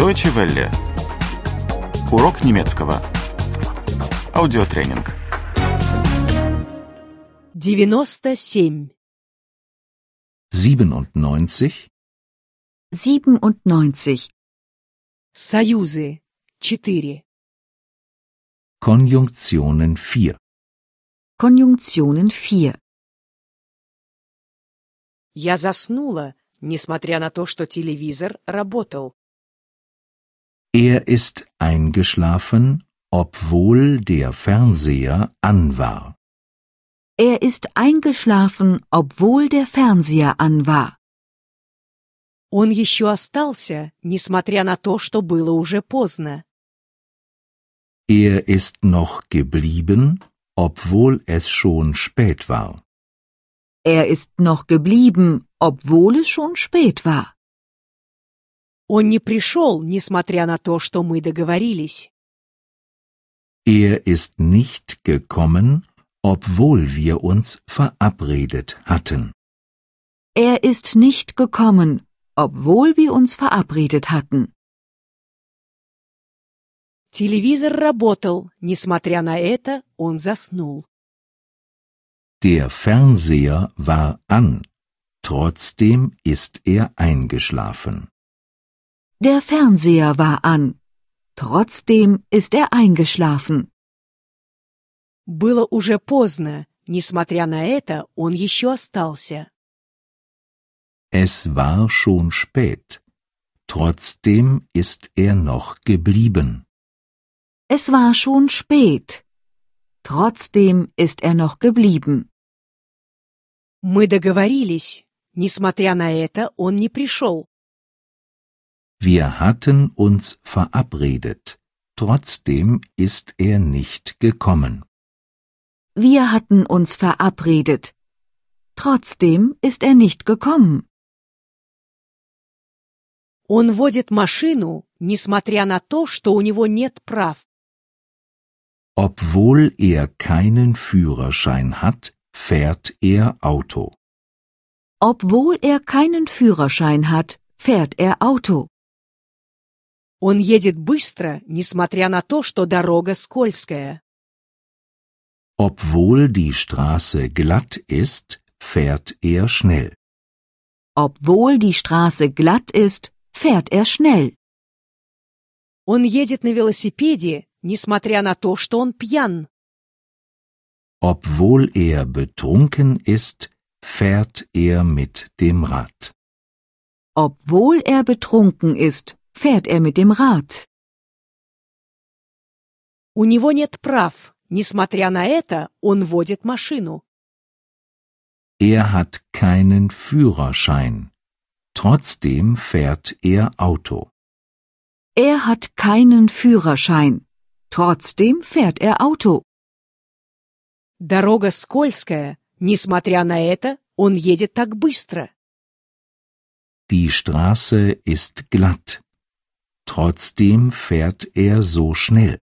Deutsche Welle. Урок немецкого. Аудиотренинг. 97. 97, 97. Союзы. 4. Konjunktionen 4. Konjunktionen 4. Я заснула, несмотря на то, что телевизор работал. Er ist eingeschlafen, obwohl der Fernseher an war. Er ist eingeschlafen, obwohl der Fernseher an war. Он еще остался, несмотря на то, что было уже поздно. Er ist noch geblieben, obwohl es schon spät war. Er ist noch geblieben, obwohl es schon spät war. Он не пришел, несмотря на то, что мы договорились. Er ist nicht gekommen, obwohl wir uns verabredet hatten. Er ist nicht gekommen, obwohl wir uns verabredet hatten. Телевизор работал, несмотря на это, он заснул. Der Fernseher war an, trotzdem ist er eingeschlafen. Der Fernseher war an. Trotzdem ist er eingeschlafen. Было уже поздно, несмотря на это, он еще остался. Es war schon spät, trotzdem ist er noch geblieben. Es war schon spät. Trotzdem ist er noch geblieben. Мы договорились. Несмотря на это, он не пришел. Wir hatten uns verabredet, trotzdem ist er nicht gekommen. Wir hatten uns verabredet. Trotzdem ist er nicht gekommen. Он водит машину, несмотря на то, что у него нет прав. Obwohl er keinen Führerschein hat, fährt er Auto. Obwohl er keinen Führerschein hat, fährt er Auto. Он едет быстро, несмотря на то, что дорога скользкая. Obwohl die Straße glatt ist, fährt er schnell. Obwohl die Straße glatt ist, fährt er schnell. Он едет на велосипеде, несмотря на то, что он пьян. Obwohl er betrunken ist, fährt er mit dem Rad. Obwohl er betrunken ist, fährt er mit dem Rad. У него нет прав. Несмотря на это, он водит машину. Er hat keinen Führerschein. Trotzdem fährt er Auto. Er hat keinen Führerschein. Trotzdem fährt er Auto. Дорога скользкая. Несмотря на это, он едет так быстро. Die Straße ist glatt. Trotzdem fährt er so schnell.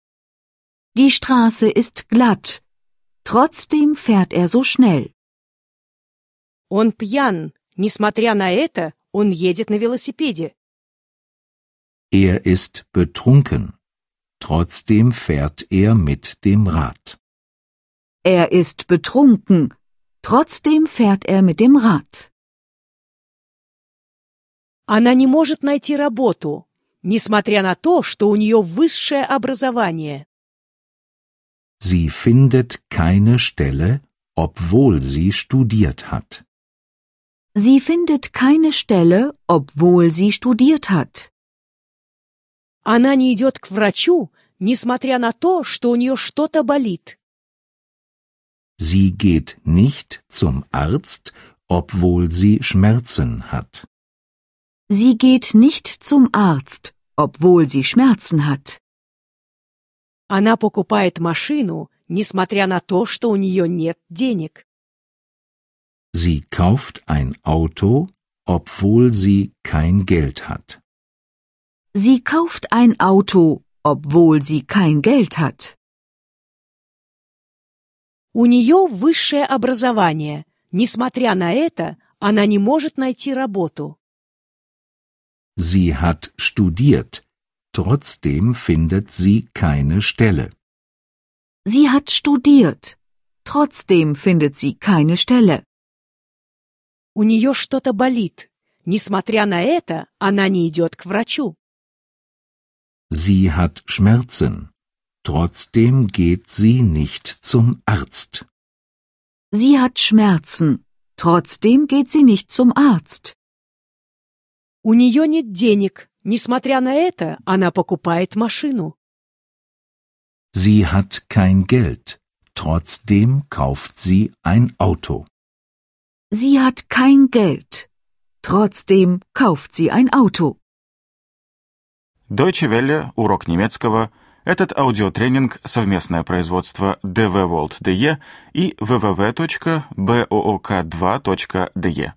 Die Straße ist glatt. Trotzdem fährt er so schnell. Он пьян. Несмотря на это, он едет на велосипеде. Er ist betrunken. Trotzdem fährt er mit dem Rad. Er ist betrunken. Trotzdem fährt er mit dem Rad. Она не может найти работу, несмотря на то, что у нее высшее образование. Sie findet keine Stelle, obwohl sie studiert hat. Sie findet keine Stelle, obwohl sie studiert hat. Она не идет к врачу, несмотря на то, что у нее что-то болит. Sie geht nicht zum Arzt, obwohl sie Schmerzen hat. Sie geht nicht zum Arzt, obwohl sie Schmerzen hat. Она покупает машину, несмотря на то, что у нее нет денег. Sie kauft ein Auto, obwohl sie kein Geld hat. Sie kauft ein Auto, obwohl sie kein Geld hat. У нее высшее образование. Несмотря на это, она не может найти работу. Sie hat studiert, trotzdem findet sie keine Stelle. Sie hat studiert. Trotzdem findet sie keine Stelle. У нее что-то болит. Несмотря на это, она не идет к врачу. Sie hat Schmerzen. Trotzdem geht sie nicht zum Arzt. Sie hat Schmerzen. Trotzdem geht sie nicht zum Arzt. У нее нет денег. Несмотря на это, она покупает машину. Sie hat kein Geld. Trotzdem kauft sie ein Auto. Sie hat kein Geld. Trotzdem kauft sie ein Auto. Deutsche Welle. Урок немецкого. Этот аудиотренинг – совместное производство DW World DE и www.book2.de.